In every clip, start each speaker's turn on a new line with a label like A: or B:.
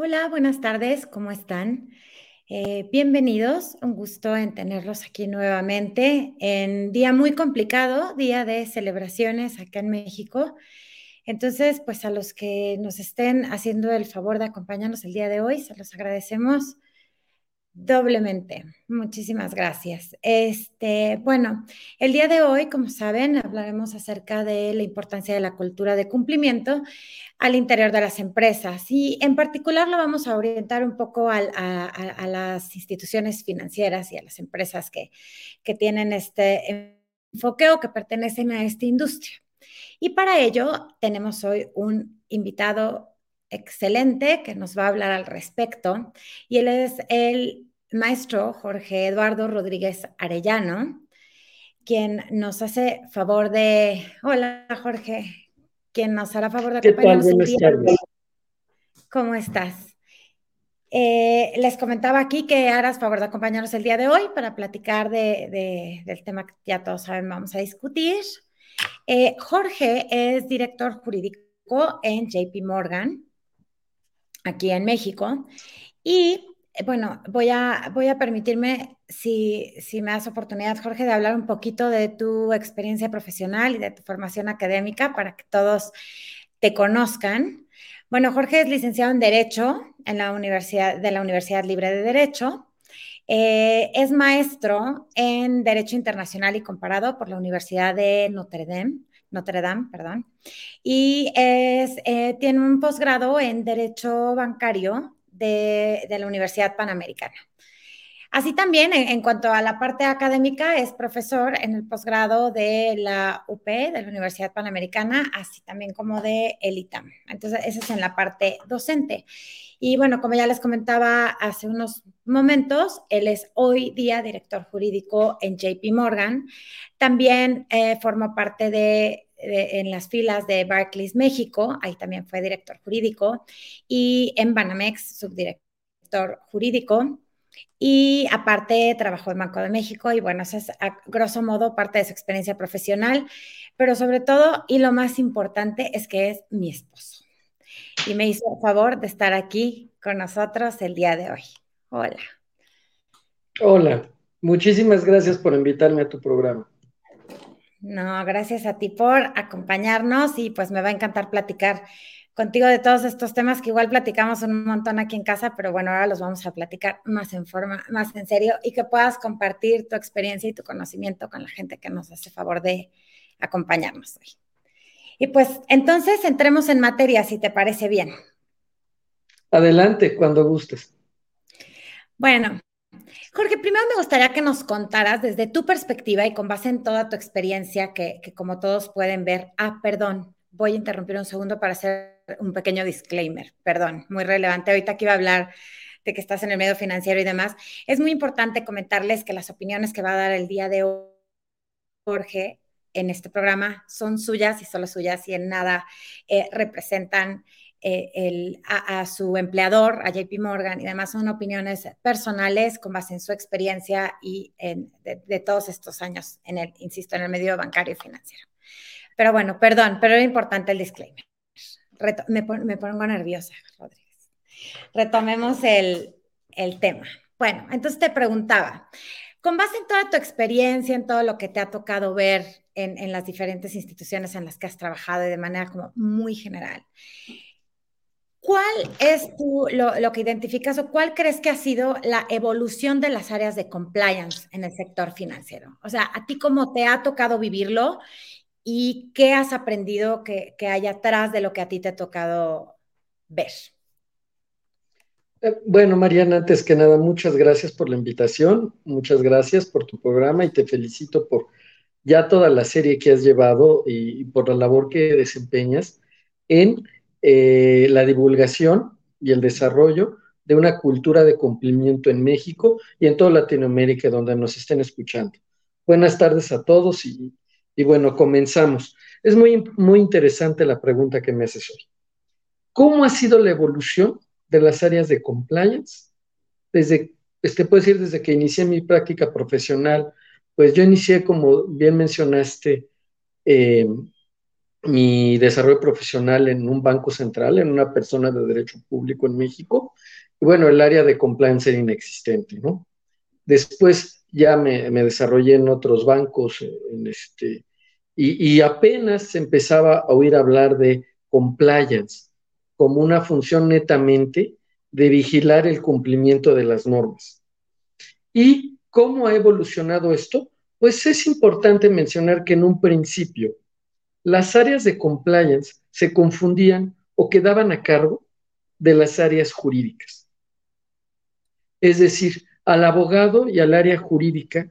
A: Hola, buenas tardes, ¿cómo están? Eh, bienvenidos, un gusto en tenerlos aquí nuevamente en día muy complicado, día de celebraciones acá en México. Entonces, pues a los que nos estén haciendo el favor de acompañarnos el día de hoy, se los agradecemos Doblemente. Muchísimas gracias. Este, bueno, el día de hoy, como saben, hablaremos acerca de la importancia de la cultura de cumplimiento al interior de las empresas y en particular lo vamos a orientar un poco a, las instituciones financieras y a las empresas que, que tienen este enfoque o que pertenecen a esta industria. Y para ello tenemos hoy un invitado excelente que nos va a hablar al respecto y él es el maestro Jorge Eduardo Rodríguez Arellano, quien nos hace favor de, hola Jorge, quien nos hará favor de acompañarnos día. ¿Cómo estás? Eh, les comentaba aquí que harás favor de acompañarnos el día de hoy para platicar del tema que ya todos saben vamos a discutir. Eh, Jorge es director jurídico en JP Morgan, aquí en México, y bueno, voy a, voy a permitirme, si, si me das oportunidad, Jorge, de hablar un poquito de tu experiencia profesional y de tu formación académica para que todos te conozcan. Bueno, Jorge es licenciado en Derecho en la Universidad, de la Universidad Libre de Derecho. Eh, es maestro en Derecho Internacional y Comparado por la Universidad de Notre Dame, Notre Dame, perdón, y eh, tiene un posgrado en Derecho Bancario de, la Universidad Panamericana. Así también, en, cuanto a la parte académica, es profesor en el posgrado de la UP, de la Universidad Panamericana, así también como de el ITAM. Entonces, eso es en la parte docente. Y bueno, como ya les comentaba hace unos momentos, él es hoy día director jurídico en JP Morgan. También eh, forma parte de en las filas de Barclays México, ahí también fue director jurídico, y en Banamex, subdirector jurídico. Y aparte trabajó en Banco de México y bueno, esa es a grosso modo parte de su experiencia profesional, pero sobre todo y lo más importante es que es mi esposo. Y me hizo el favor de estar aquí con nosotros el día de hoy. Hola.
B: Hola, muchísimas gracias por invitarme a tu programa.
A: No, gracias a ti por acompañarnos y pues me va a encantar platicar contigo de todos estos temas que igual platicamos un montón aquí en casa, pero bueno, ahora los vamos a platicar más en forma, más en serio y que puedas compartir tu experiencia y tu conocimiento con la gente que nos hace favor de acompañarnos hoy. Y pues entonces entremos en materia, si te parece bien.
B: Adelante, cuando gustes.
A: Bueno, Jorge, primero me gustaría que nos contaras desde tu perspectiva y con base en toda tu experiencia, que, como todos pueden ver, ah, perdón, voy a interrumpir un segundo para hacer un pequeño disclaimer, perdón, muy relevante. Ahorita que iba a hablar de que estás en el medio financiero y demás, es muy importante comentarles que las opiniones que va a dar el día de hoy Jorge en este programa son suyas y solo suyas y en nada eh, representan eh, a, su empleador, a JP Morgan, y además son opiniones personales con base en su experiencia y en, de, todos estos años en el, insisto, en el medio bancario y financiero. Pero bueno, perdón, pero era importante el disclaimer. me, me, pongo nerviosa, Rodríguez. Retomemos el, el tema. Bueno, entonces te preguntaba, con base en toda tu experiencia, en todo lo que te ha tocado ver en, en las diferentes instituciones en las que has trabajado y de manera como muy general, ¿Cuál es lo, que identificas o cuál crees que ha sido la evolución de las áreas de compliance en el sector financiero? O sea, ¿a ti cómo te ha tocado vivirlo y qué has aprendido que, hay atrás de lo que a ti te ha tocado ver?
B: Eh, bueno, Mariana, antes que nada, muchas gracias por la invitación, muchas gracias por tu programa y te felicito por ya toda la serie que has llevado y por la labor que desempeñas en eh, la divulgación y el desarrollo de una cultura de cumplimiento en México y en toda Latinoamérica donde nos estén escuchando. Buenas tardes a todos y, bueno, comenzamos. Es muy, muy interesante la pregunta que me haces hoy. ¿Cómo ha sido la evolución de las áreas de compliance? Desde, este, decir, desde que inicié mi práctica profesional, pues yo inicié, como bien mencionaste, eh, mi desarrollo profesional en un banco central, en una persona de derecho público en México. Y bueno, el área de compliance era inexistente, ¿no? Después ya me, desarrollé en otros bancos, en este, y, y apenas empezaba a oír hablar de compliance como una función netamente de vigilar el cumplimiento de las normas. ¿Y cómo ha evolucionado esto? Pues es importante mencionar que en un principio las áreas de compliance se confundían o quedaban a cargo de las áreas jurídicas. Es decir, al abogado y al área jurídica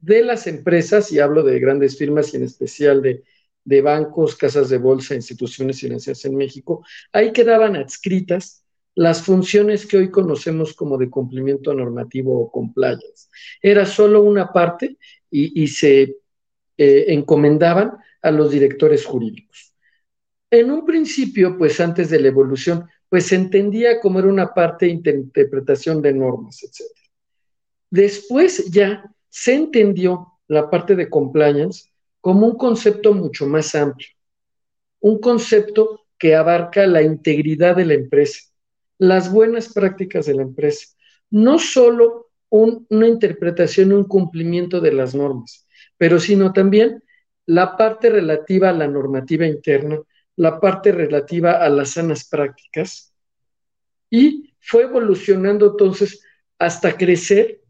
B: de las empresas, y hablo de grandes firmas y en especial de, bancos, casas de bolsa, instituciones financieras en México, ahí quedaban adscritas las funciones que hoy conocemos como de cumplimiento normativo o compliance. Era solo una parte y, se eh, encomendaban a los directores jurídicos. En un principio, pues antes de la evolución, pues se entendía como era una parte de interpretación de normas, etc. Después ya se entendió la parte de compliance como un concepto mucho más amplio, un concepto que abarca la integridad de la empresa, las buenas prácticas de la empresa, no solo una interpretación y un cumplimiento de las normas, pero sino también la parte relativa a la normativa interna, la parte relativa a las sanas prácticas, y fue evolucionando entonces hasta crecer,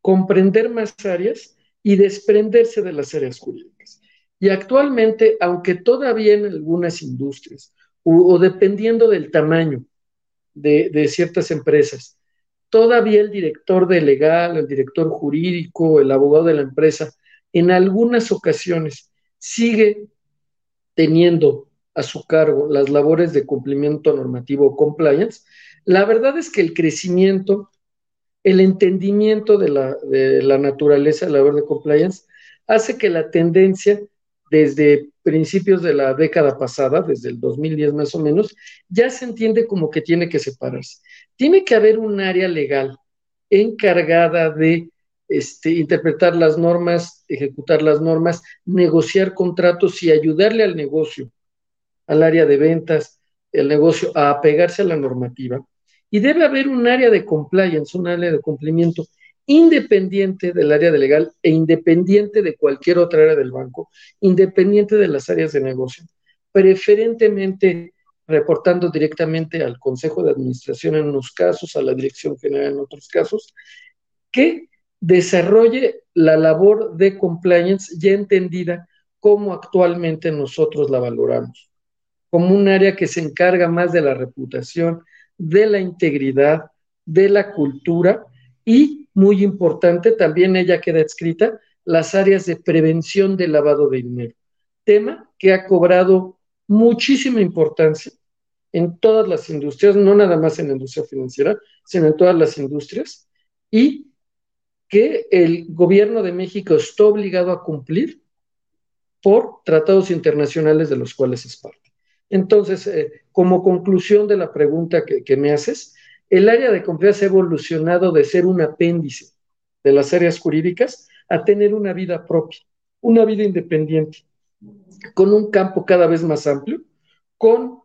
B: comprender más áreas y desprenderse de las áreas jurídicas. Y actualmente, aunque todavía en algunas industrias, o, dependiendo del tamaño de, de ciertas empresas, todavía el director de legal, el director jurídico, el abogado de la empresa, en algunas ocasiones sigue teniendo a su cargo las labores de cumplimiento normativo o compliance, la verdad es que el crecimiento, el entendimiento de la, de la naturaleza de la labor de compliance hace que la tendencia desde principios de la década pasada, desde el 2010 más o menos, ya se entiende como que tiene que separarse. Tiene que haber un área legal encargada de este, interpretar las normas, ejecutar las normas, negociar contratos y ayudarle al negocio, al área de ventas, el negocio, a apegarse a la normativa. Y debe haber un área de compliance, un área de cumplimiento independiente del área de legal e independiente de cualquier otra área del banco, independiente de las áreas de negocio, preferentemente reportando directamente al Consejo de Administración en unos casos, a la Dirección General en otros casos, que desarrolle la labor de compliance ya entendida como actualmente nosotros la valoramos, como un área que se encarga más de la reputación, de la integridad, de la cultura y, muy importante, también ella queda escrita, las áreas de prevención del lavado de dinero, tema que ha cobrado muchísima importancia en todas las industrias, no nada más en la industria financiera, sino en todas las industrias, y que el gobierno de México está obligado a cumplir por tratados internacionales de los cuales es parte. Entonces, eh, como conclusión de la pregunta que, me haces, el área de confianza ha evolucionado de ser un apéndice de las áreas jurídicas a tener una vida propia, una vida independiente, con un campo cada vez más amplio, con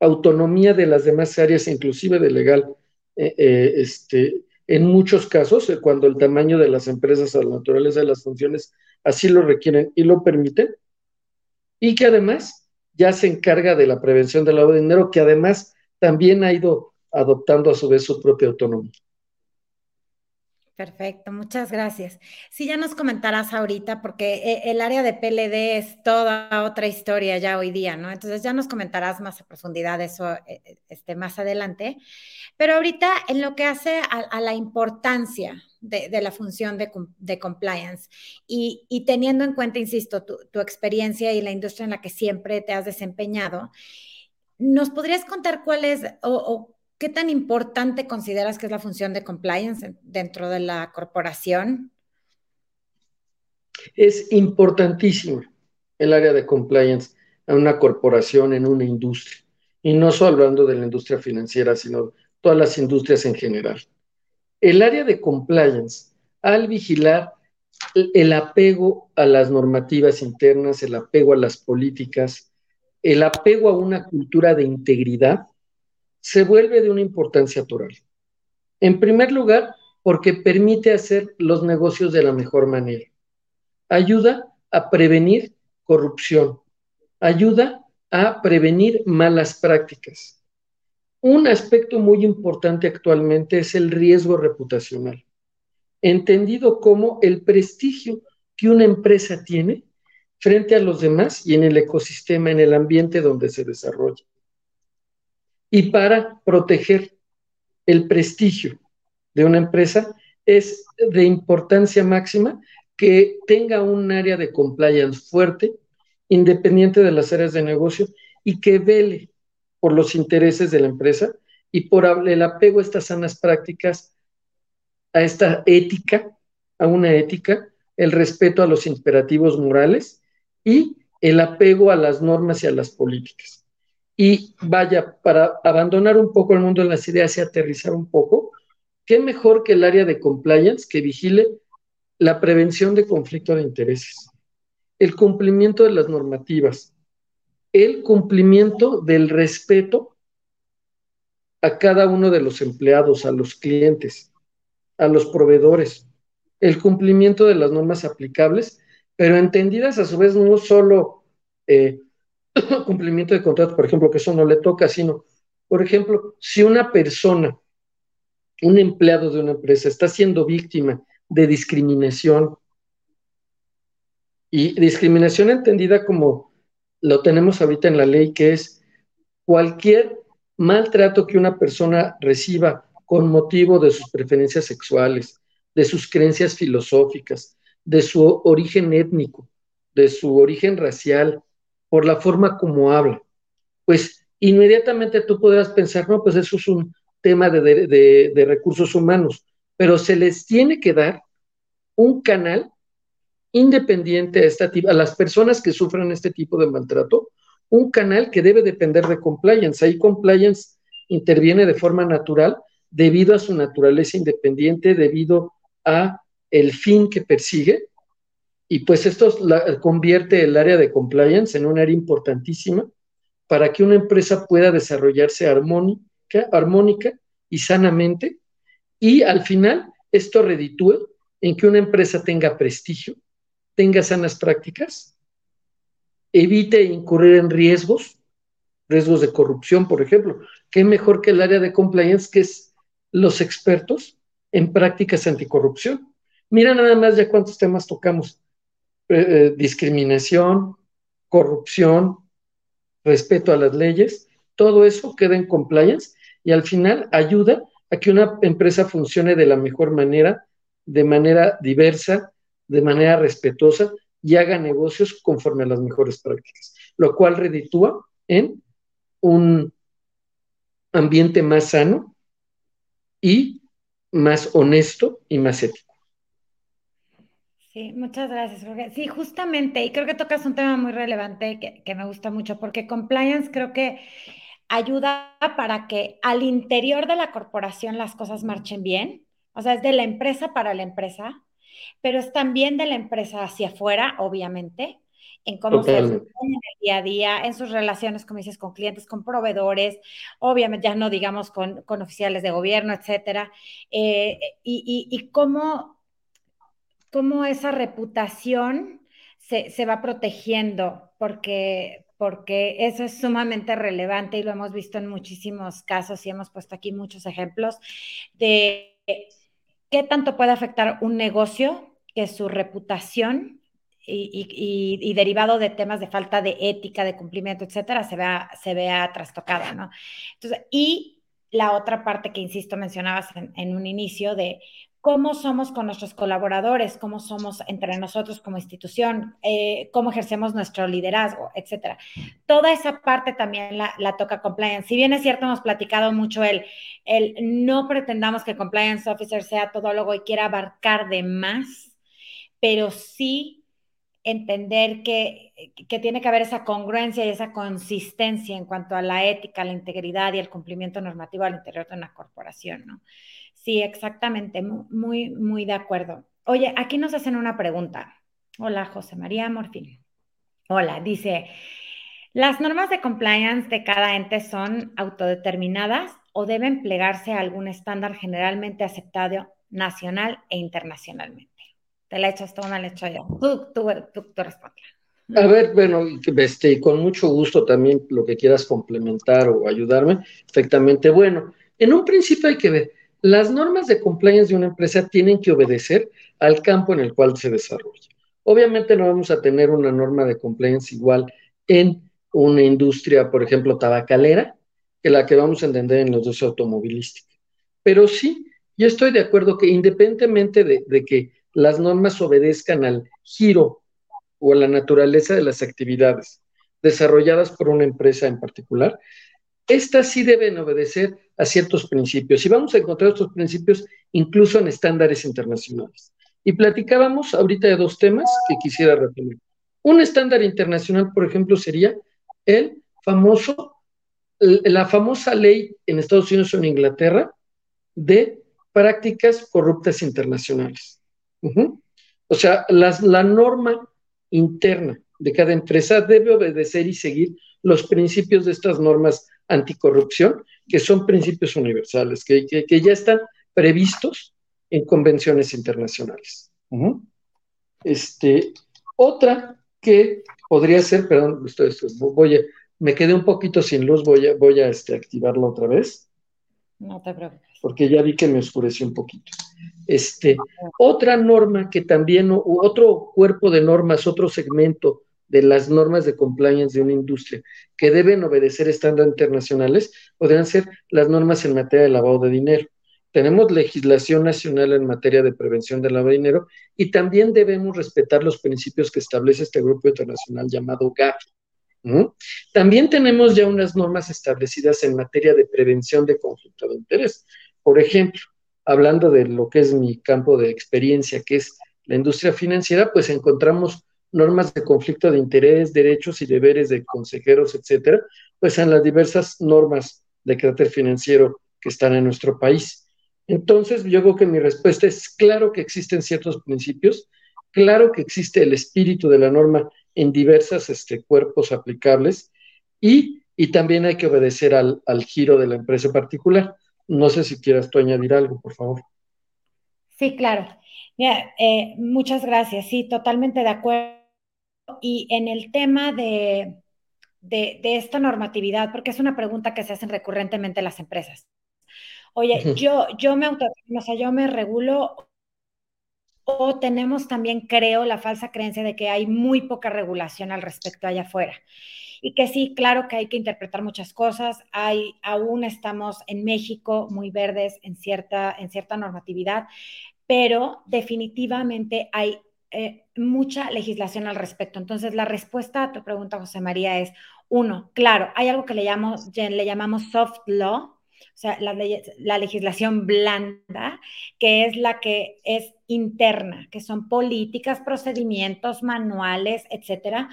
B: autonomía de las demás áreas, inclusive de legal, eh, eh, este, en muchos casos, eh, cuando el tamaño de las empresas o la naturaleza de las funciones así lo requieren y lo permiten, y que además ya se encarga de la prevención del lavado de dinero, que además también ha ido adoptando a su vez su propia autonomía.
A: Perfecto, muchas gracias. Sí, ya nos comentarás ahorita, porque eh, el área de PLD es toda otra historia ya hoy día, ¿no? Entonces ya nos comentarás más a profundidad eso eh, este, más adelante. Pero ahorita en lo que hace a, la importancia de, la función de, compliance y, teniendo en cuenta, insisto, tu, experiencia y la industria en la que siempre te has desempeñado, ¿nos podrías contar cuál es o ¿Qué tan importante consideras que es la función de compliance dentro de la corporación?
B: Es importantísimo el área de compliance en una corporación, en una industria. Y no solo hablando de la industria financiera, sino todas las industrias en general. El área de compliance, al vigilar el apego a las normativas internas, el apego a las políticas, el apego a una cultura de integridad se vuelve de una importancia total. En primer lugar, porque permite hacer los negocios de la mejor manera. Ayuda a prevenir corrupción. Ayuda a prevenir malas prácticas. Un aspecto muy importante actualmente es el riesgo reputacional, entendido como el prestigio que una empresa tiene frente a los demás y en el ecosistema, en el ambiente donde se desarrolla. Y para proteger el prestigio de una empresa es de importancia máxima que tenga un área de compliance fuerte, independiente de las áreas de negocio y que vele por los intereses de la empresa y por el apego a estas sanas prácticas, a esta ética, a una ética, el respeto a los imperativos morales y el apego a las normas y a las políticas. Y vaya, para abandonar un poco el mundo de las ideas y aterrizar un poco, ¿qué mejor que el área de compliance que vigile la prevención de conflicto de intereses, el cumplimiento de las normativas, el cumplimiento del respeto a cada uno de los empleados, a los clientes, a los proveedores, el cumplimiento de las normas aplicables, pero entendidas a su vez no solo eh, cumplimiento de contrato, por ejemplo, que eso no le toca, sino, por ejemplo, si una persona, un empleado de una empresa está siendo víctima de discriminación, y discriminación entendida como lo tenemos ahorita en la ley, que es cualquier maltrato que una persona reciba con motivo de sus preferencias sexuales, de sus creencias filosóficas, de su origen étnico, de su origen racial, por la forma como habla. Pues inmediatamente tú podrás pensar, no, pues eso es un tema de, recursos humanos, pero se les tiene que dar un canal independiente a, esta, a las personas que sufren este tipo de maltrato, un canal que debe depender de compliance. Ahí compliance interviene de forma natural debido a su naturaleza independiente, debido a el fin que persigue y pues esto convierte el área de compliance en un área importantísima para que una empresa pueda desarrollarse armónica, y sanamente. Y al final, esto reditúe en que una empresa tenga prestigio, tenga sanas prácticas, evite incurrir en riesgos, riesgos de corrupción, por ejemplo. ¿Qué mejor que el área de compliance, que es los expertos en prácticas anticorrupción? Mira nada más ya cuántos temas tocamos eh, eh, discriminación, corrupción, respeto a las leyes, todo eso queda en compliance y al final ayuda a que una empresa funcione de la mejor manera, de manera diversa, de manera respetuosa y haga negocios conforme a las mejores prácticas, lo cual reditúa en un ambiente más sano y más honesto y más ético.
A: Sí, muchas gracias, Jorge. Sí, justamente, y creo que tocas un tema muy relevante que, me gusta mucho, porque compliance creo que ayuda para que al interior de la corporación las cosas marchen bien, o sea, es de la empresa para la empresa, pero es también de la empresa hacia afuera, obviamente, en cómo se en el día a día, en sus relaciones, como dices, con clientes, con proveedores, obviamente ya no digamos con, oficiales de gobierno, etcétera, eh, y, y cómo cómo esa reputación se, va protegiendo, porque, porque eso es sumamente relevante y lo hemos visto en muchísimos casos y hemos puesto aquí muchos ejemplos de qué tanto puede afectar un negocio que su reputación y, derivado de temas de falta de ética, de cumplimiento, etcétera, se vea, se vea trastocada, ¿no? Entonces, y la otra parte que, insisto, mencionabas en un inicio de cómo somos con nuestros colaboradores, cómo somos entre nosotros como institución, eh, cómo ejercemos nuestro liderazgo, etcétera. Toda esa parte también la, toca compliance. Si bien es cierto, hemos platicado mucho el, el no pretendamos que compliance officer sea todólogo y quiera abarcar de más, pero sí entender que, que, tiene que haber esa congruencia y esa consistencia en cuanto a la ética, la integridad y el cumplimiento normativo al interior de una corporación, ¿no? Sí, exactamente, muy, muy de acuerdo. Oye, aquí nos hacen una pregunta. Hola, José María Morfín. Hola, dice, Las normas de compliance de cada ente son autodeterminadas o deben plegarse a algún estándar generalmente aceptado nacional e internacionalmente. Te la he hecho esto, me la he hecho yo. Tú, tú, tú, tú
B: A ver, bueno, este, con mucho gusto también lo que quieras complementar o ayudarme, perfectamente. Bueno, en un principio hay que ver, las normas de compliance de una empresa tienen que obedecer al campo en el cual se desarrolla. Obviamente no vamos a tener una norma de compliance igual en una industria, por ejemplo, tabacalera, que la que vamos a entender en los dos automovilísticos. Pero sí, yo estoy de acuerdo que independientemente de, que las normas obedezcan al giro o a la naturaleza de las actividades desarrolladas por una empresa en particular, estas sí deben obedecer a ciertos principios. Y vamos a encontrar estos principios incluso en estándares internacionales. Y platicábamos ahorita de dos temas que quisiera retomar. Un estándar internacional, por ejemplo, sería el famoso, la famosa ley en Estados Unidos o en Inglaterra de prácticas corruptas internacionales. O sea, la norma interna de cada empresa debe obedecer y seguir los principios de estas normas anticorrupción, que son principios universales, que ya están previstos en convenciones internacionales. Este, otra que podría ser, perdón, esto, esto, voy a, me quedé un poquito sin luz, voy a, voy a este, activarlo otra vez.
A: No te preocupes.
B: Porque ya vi que me oscureció un poquito. Este, otra norma que también, otro cuerpo de normas, otro segmento de las normas de compliance de una industria que deben obedecer estándares internacionales, podrían ser las normas en materia de lavado de dinero. Tenemos legislación nacional en materia de prevención del lavado de dinero y también debemos respetar los principios que establece este grupo internacional llamado GAFI. También tenemos ya unas normas establecidas en materia de prevención de conflicto de interés. Por ejemplo, hablando de lo que es mi campo de experiencia, que es la industria financiera, pues encontramos normas de conflicto de interés, derechos y deberes de consejeros, etcétera, pues en las diversas normas de carácter financiero que están en nuestro país. Entonces, yo creo que mi respuesta es claro que existen ciertos principios, claro que existe el espíritu de la norma en diversos este, cuerpos aplicables y, también hay que obedecer al, giro de la empresa particular. No sé si quieras tú añadir algo, por favor.
A: Sí, claro. Eh, muchas gracias. Sí, totalmente de acuerdo. Y en el tema de, de, de, esta normatividad, porque es una pregunta que se hacen recurrentemente las empresas. Oye, yo, yo me auto, o sea, yo me regulo o tenemos también, creo, la falsa creencia de que hay muy poca regulación al respecto allá afuera. Y que sí, claro que hay que interpretar muchas cosas. Hay, aún estamos en México muy verdes en cierta, en cierta normatividad, pero definitivamente hay eh, mucha legislación al respecto. Entonces, la respuesta a tu pregunta, José María, es, uno, claro, hay algo que le, llamamos, le llamamos soft law, o sea, la, la, legislación blanda, que es la que es interna, que son políticas, procedimientos, manuales, etcétera.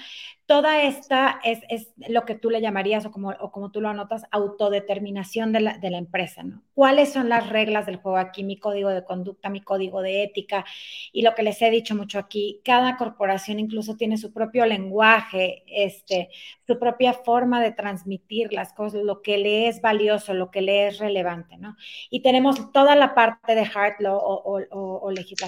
A: Toda esta es, es lo que tú le llamarías, o como, o como tú lo anotas, autodeterminación de la, de la empresa, ¿no? ¿Cuáles son las reglas del juego aquí? Mi código de conducta, mi código de ética, y lo que les he dicho mucho aquí, cada corporación incluso tiene su propio lenguaje, este, su propia forma de transmitir las cosas, lo que le es valioso, lo que le es relevante, ¿no? Y tenemos toda la parte de hard law o, o, o legislación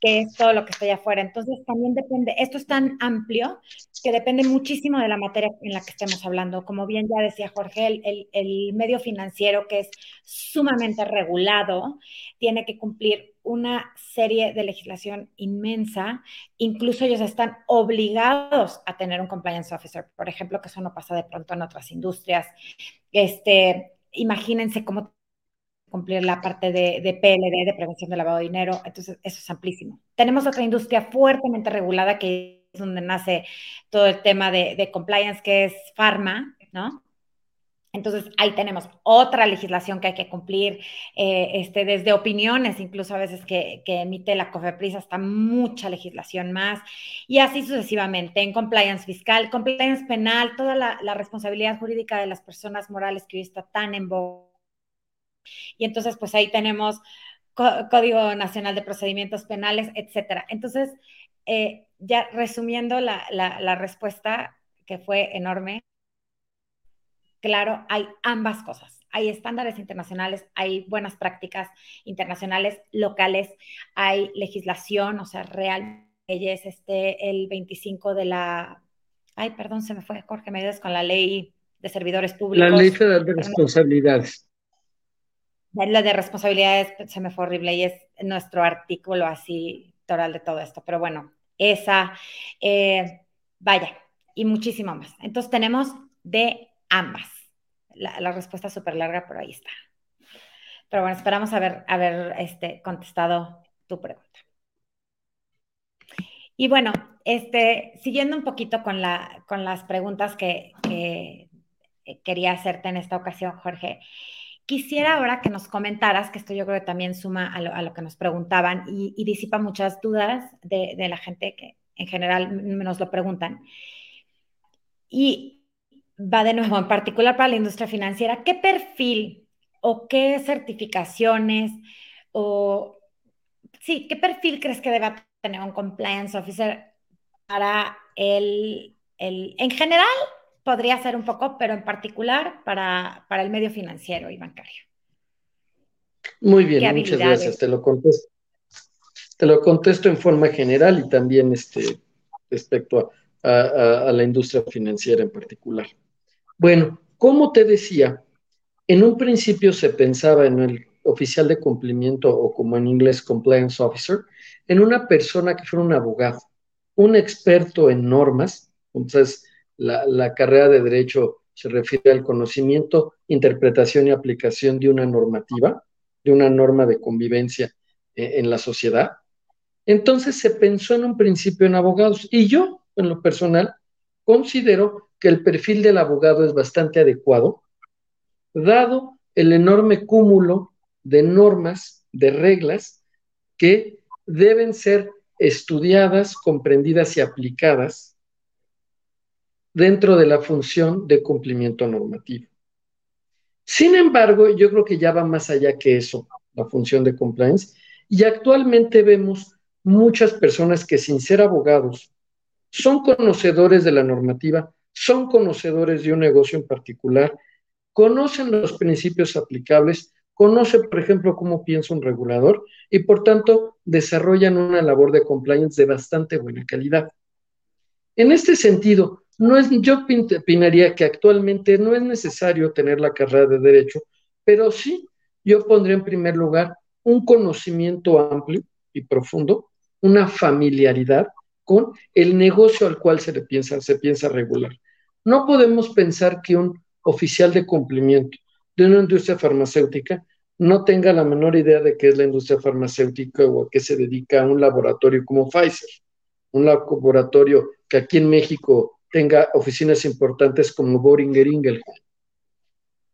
A: que es todo lo que está allá afuera. Entonces, también depende, esto es tan amplio que depende muchísimo de la materia en la que estemos hablando. Como bien ya decía Jorge, el, el, medio financiero que es sumamente regulado tiene que cumplir una serie de legislación inmensa. Incluso ellos están obligados a tener un compliance officer, por ejemplo, que eso no pasa de pronto en otras industrias. Este, imagínense cómo cumplir la parte de, PLD, de prevención de lavado de dinero, entonces eso es amplísimo. Tenemos otra industria fuertemente regulada que es donde nace todo el tema de, compliance, que es pharma, ¿no? Entonces, ahí tenemos otra legislación que hay que cumplir, eh, este, desde opiniones, incluso a veces que, emite la COFEPRIS, hasta mucha legislación más, y así sucesivamente, en compliance fiscal, compliance penal, toda la, la responsabilidad jurídica de las personas morales que hoy está tan en boga y entonces, pues ahí tenemos Código Nacional de Procedimientos Penales, etcétera. Entonces, eh, ya resumiendo la, la, respuesta, que fue enorme. Claro, hay ambas cosas. Hay estándares internacionales, hay buenas prácticas internacionales, locales, hay legislación, o sea, real leyes, este, el 25 de la, ay, perdón, se me fue, Jorge, me ayudas con la ley de servidores públicos.
B: La ley federal de responsabilidades.
A: La de responsabilidades se me fue horrible y es nuestro artículo así toral de todo esto, pero bueno, esa, eh, vaya, y muchísimo más. Entonces tenemos de ambas. La, respuesta es súper larga, pero ahí está. Pero bueno, esperamos haber, haber este, contestado tu pregunta. Y bueno, este, siguiendo un poquito con, la, con las preguntas que, quería hacerte en esta ocasión, Jorge, quisiera ahora que nos comentaras, que esto yo creo que también suma a lo, que nos preguntaban y, disipa muchas dudas de, la gente que en general nos lo preguntan. Y va de nuevo, en particular para la industria financiera, ¿qué perfil o qué certificaciones o, sí, qué perfil crees que debe tener un compliance officer para el, el en general podría ser un poco, pero en particular para, para el medio financiero y bancario?
B: Muy bien, muchas gracias. Te lo contesto. Te lo contesto en forma general y también este, respecto a a, la industria financiera en particular. Bueno, como te decía, en un principio se pensaba en el oficial de cumplimiento o como en inglés compliance officer, en una persona que fuera un abogado, un experto en normas, entonces la, carrera de derecho se refiere al conocimiento, interpretación y aplicación de una normativa, de una norma de convivencia eh, en la sociedad. Entonces se pensó en un principio en abogados y yo en lo personal, considero que el perfil del abogado es bastante adecuado, dado el enorme cúmulo de normas, de reglas que deben ser estudiadas, comprendidas y aplicadas dentro de la función de cumplimiento normativo. Sin embargo, yo creo que ya va más allá que eso, la función de compliance, y actualmente vemos muchas personas que sin ser abogados son conocedores de la normativa, son conocedores de un negocio en particular, conocen los principios aplicables, conocen, por ejemplo, cómo piensa un regulador y, por tanto, desarrollan una labor de compliance de bastante buena calidad. En este sentido, no es, yo opinaría que actualmente no es necesario tener la carrera de derecho, pero sí yo pondría en primer lugar un conocimiento amplio y profundo, una familiaridad con el negocio al cual se le piensa, se piensa regular. No podemos pensar que un oficial de cumplimiento de una industria farmacéutica no tenga la menor idea de qué es la industria farmacéutica o a qué se dedica un laboratorio como Pfizer, un laboratorio que aquí en México tenga oficinas importantes como Boehringer Ingelheim.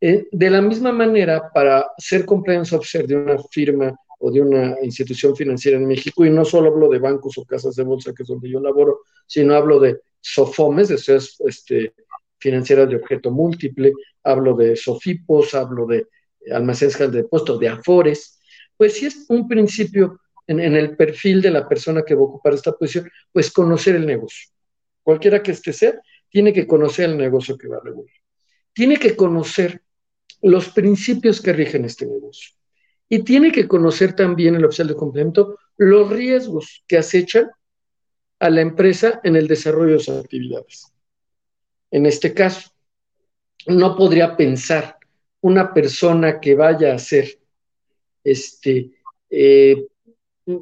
B: Eh, de la misma manera, para ser compliance officer de una firma o de una institución financiera en México, y no solo hablo de bancos o casas de bolsa, que es donde yo laboro, sino hablo de SOFOMES, de sociedades este, financieras de objeto múltiple, hablo de SOFIPOS, hablo de almacenes de depósito, de AFORES, pues si es un principio en, en, el perfil de la persona que va a ocupar esta posición, pues conocer el negocio. Cualquiera que este sea, tiene que conocer el negocio que va a regular. Tiene que conocer los principios que rigen este negocio. Y tiene que conocer también el oficial de complemento los riesgos que acechan a la empresa en el desarrollo de sus actividades. En este caso, no podría pensar una persona que vaya a ser este, eh,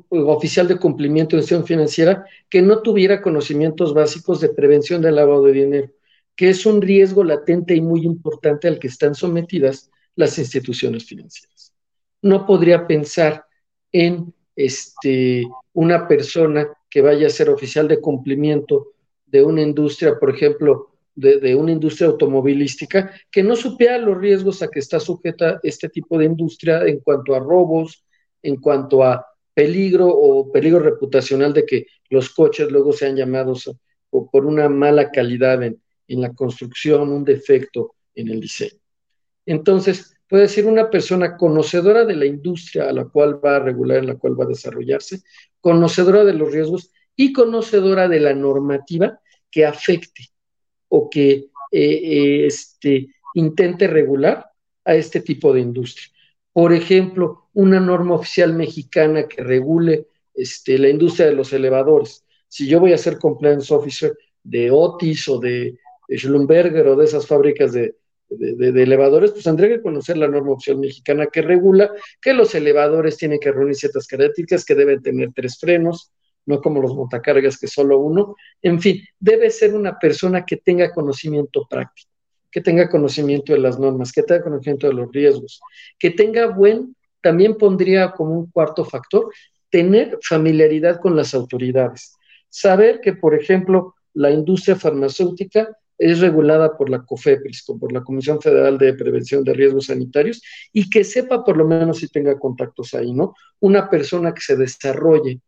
B: oficial de cumplimiento de institución financiera que no tuviera conocimientos básicos de prevención del lavado de dinero, que es un riesgo latente y muy importante al que están sometidas las instituciones financieras. No podría pensar en este, una persona que vaya a ser oficial de cumplimiento de una industria, por ejemplo, de, una industria automovilística, que no supiera los riesgos a que está sujeta este tipo de industria en cuanto a robos, en cuanto a peligro o peligro reputacional de que los coches luego sean llamados por una mala calidad en, la construcción, un defecto en el diseño. Entonces, puede ser una persona conocedora de la industria a la cual va a regular, en la cual va a desarrollarse, conocedora de los riesgos y conocedora de la normativa que afecte o que eh, este, intente regular a este tipo de industria. Por ejemplo, una norma oficial mexicana que regule este, la industria de los elevadores. Si yo voy a ser compliance officer de Otis o de Schlumberger o de esas fábricas de, elevadores, pues tendría que conocer la norma oficial mexicana que regula que los elevadores tienen que reunir ciertas características, que deben tener tres frenos, no como los montacargas que solo uno. En fin, debe ser una persona que tenga conocimiento práctico, que tenga conocimiento de las normas, que tenga conocimiento de los riesgos, que tenga buen, también pondría como un cuarto factor, tener familiaridad con las autoridades. Saber que, por ejemplo, la industria farmacéutica es regulada por la COFEPRIS, por la Comisión Federal de Prevención de Riesgos Sanitarios, y que sepa por lo menos si tenga contactos ahí, ¿no? Una persona que se desarrolle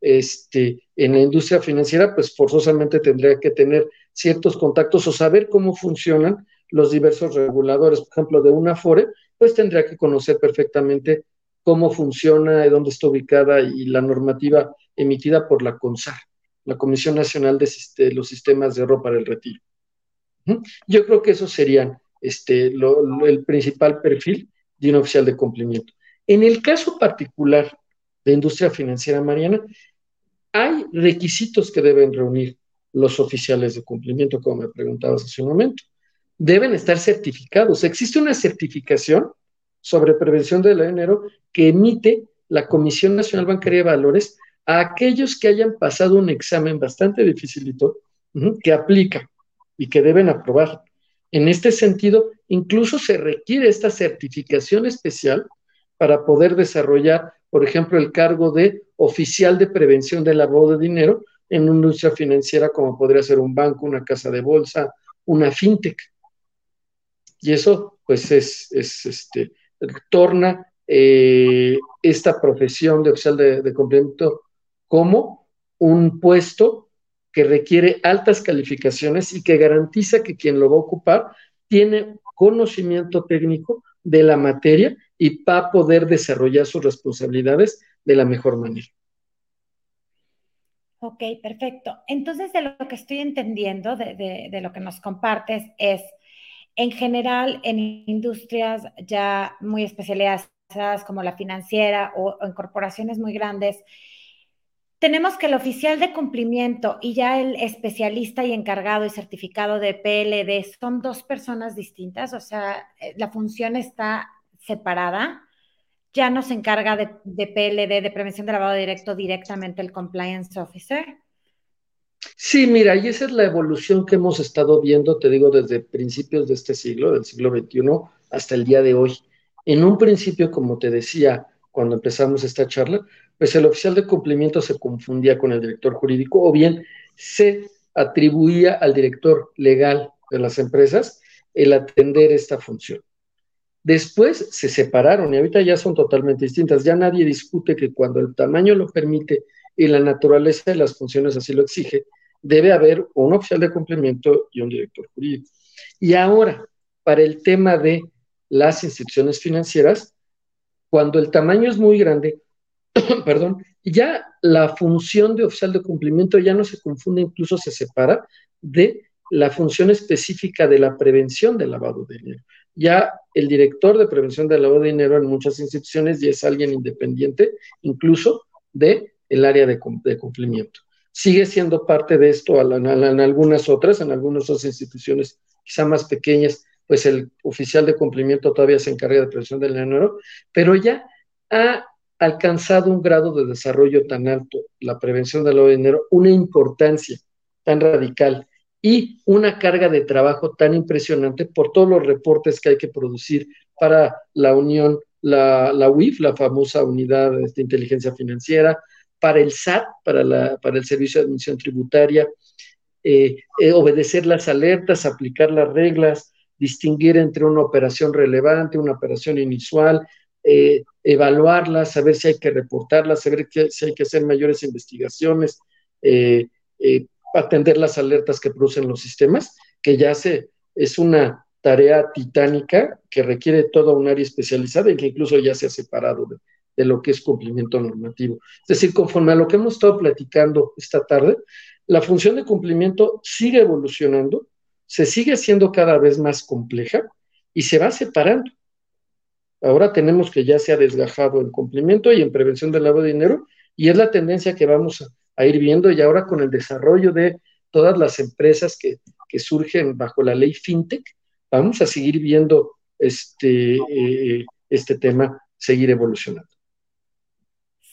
B: este, en la industria financiera, pues forzosamente tendría que tener ciertos contactos o saber cómo funcionan los diversos reguladores. Por ejemplo, de una FORE, pues tendría que conocer perfectamente cómo funciona, dónde está ubicada y la normativa emitida por la CONSAR, la Comisión Nacional de los Sistemas de Ahorro para el Retiro. Yo creo que eso sería este, el principal perfil de un oficial de cumplimiento. En el caso particular de industria financiera, Mariana, hay requisitos que deben reunir los oficiales de cumplimiento, como me preguntabas hace un momento. Deben estar certificados. Existe una certificación sobre prevención del dinero que emite la Comisión Nacional Bancaria de Valores a aquellos que hayan pasado un examen bastante dificilito que aplica y que deben aprobar. En este sentido, incluso se requiere esta certificación especial para poder desarrollar, por ejemplo, el cargo de oficial de prevención del lavado de dinero en una industria financiera como podría ser un banco, una casa de bolsa, una fintech. Y eso, pues, es, este, torna eh, esta profesión de oficial de, de complemento como un puesto que requiere altas calificaciones y que garantiza que quien lo va a ocupar tiene conocimiento técnico de la materia y va a poder desarrollar sus responsabilidades de la mejor manera.
A: Ok, perfecto. Entonces, de lo que estoy entendiendo, de, de lo que nos compartes, es, en general, en industrias ya muy especializadas como la financiera o en corporaciones muy grandes, tenemos que el oficial de cumplimiento y ya el especialista y encargado y certificado de PLD son dos personas distintas, o sea, eh, la función está separada. Ya no se encarga de, PLD, de prevención de lavado directo, directamente el compliance officer.
B: Sí, mira, y esa es la evolución que hemos estado viendo, te digo, desde principios de este siglo, del siglo XXI, hasta el día de hoy. En un principio, como te decía cuando empezamos esta charla, pues el oficial de cumplimiento se confundía con el director jurídico o bien se atribuía al director legal de las empresas el atender esta función. Después se separaron y ahorita ya son totalmente distintas. Ya nadie discute que cuando el tamaño lo permite y la naturaleza de las funciones así lo exige, debe haber un oficial de cumplimiento y un director jurídico. Y ahora, para el tema de las instituciones financieras, cuando el tamaño es muy grande, perdón, ya la función de oficial de cumplimiento ya no se confunde, incluso se separa de la función específica de la prevención del lavado de dinero. Ya el director de prevención del lavado de dinero en muchas instituciones ya es alguien independiente, incluso de el área de, cumplimiento. Sigue siendo parte de esto en, algunas otras, en algunas otras instituciones quizá más pequeñas, pues el oficial de cumplimiento todavía se encarga de prevención del dinero, pero ya ha alcanzado un grado de desarrollo tan alto, la prevención del lavado de dinero, una importancia tan radical y una carga de trabajo tan impresionante por todos los reportes que hay que producir para la Unión, la, la UIF, la famosa Unidad de Inteligencia Financiera, para el SAT, para, la, para el Servicio de Admisión Tributaria, eh, eh, obedecer las alertas, aplicar las reglas, distinguir entre una operación relevante, una operación inusual, eh, evaluarlas, saber si hay que reportarlas, saber si hay que hacer mayores investigaciones, eh, eh, atender las alertas que producen los sistemas, que ya se, es una tarea titánica que requiere toda un área especializada y que incluso ya se ha separado de, de lo que es cumplimiento normativo. Es decir, conforme a lo que hemos estado platicando esta tarde, la función de cumplimiento sigue evolucionando, se sigue haciendo cada vez más compleja y se va separando. Ahora tenemos que ya se ha desgajado en cumplimiento y en prevención del lavado de dinero y es la tendencia que vamos a, ir viendo y ahora con el desarrollo de todas las empresas que, surgen bajo la ley FinTech, vamos a seguir viendo este, eh, este tema seguir evolucionando.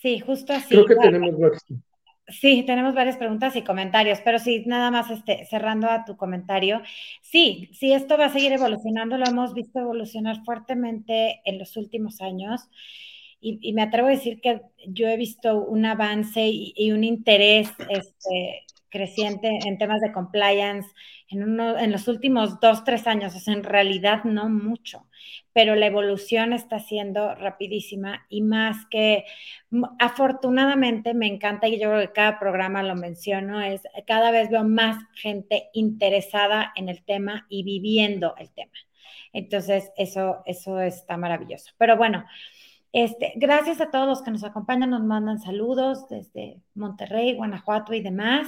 A: Sí, justo así.
B: Creo que tenemos
A: Sí, tenemos varias preguntas y comentarios, pero sí, nada más este, cerrando a tu comentario. Sí, sí, esto va a seguir evolucionando, lo hemos visto evolucionar fuertemente en los últimos años y, me atrevo a decir que yo he visto un avance y, un interés este, creciente en temas de compliance en, uno, en los últimos dos, tres años, o sea, en realidad no mucho, pero la evolución está siendo rapidísima y más que afortunadamente me encanta y yo creo que cada programa lo menciono, es cada vez veo más gente interesada en el tema y viviendo el tema. Entonces, eso, eso está maravilloso. Pero bueno, este, gracias a todos los que nos acompañan, nos mandan saludos desde Monterrey, Guanajuato y demás,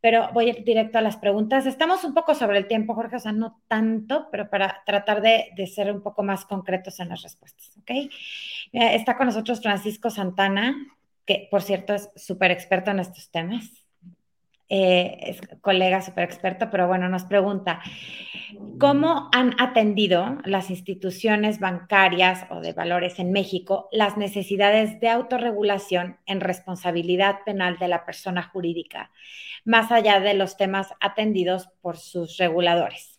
A: pero voy directo a las preguntas. Estamos un poco sobre el tiempo, Jorge, o sea, no tanto, pero para tratar de, ser un poco más concretos en las respuestas, ¿ok? Eh, está con nosotros Francisco Santana, que por cierto es súper experto en estos temas. Eh, es colega súper experto, pero bueno, nos pregunta, ¿cómo han atendido las instituciones bancarias o de valores en México las necesidades de autorregulación en responsabilidad penal de la persona jurídica, más allá de los temas atendidos por sus reguladores?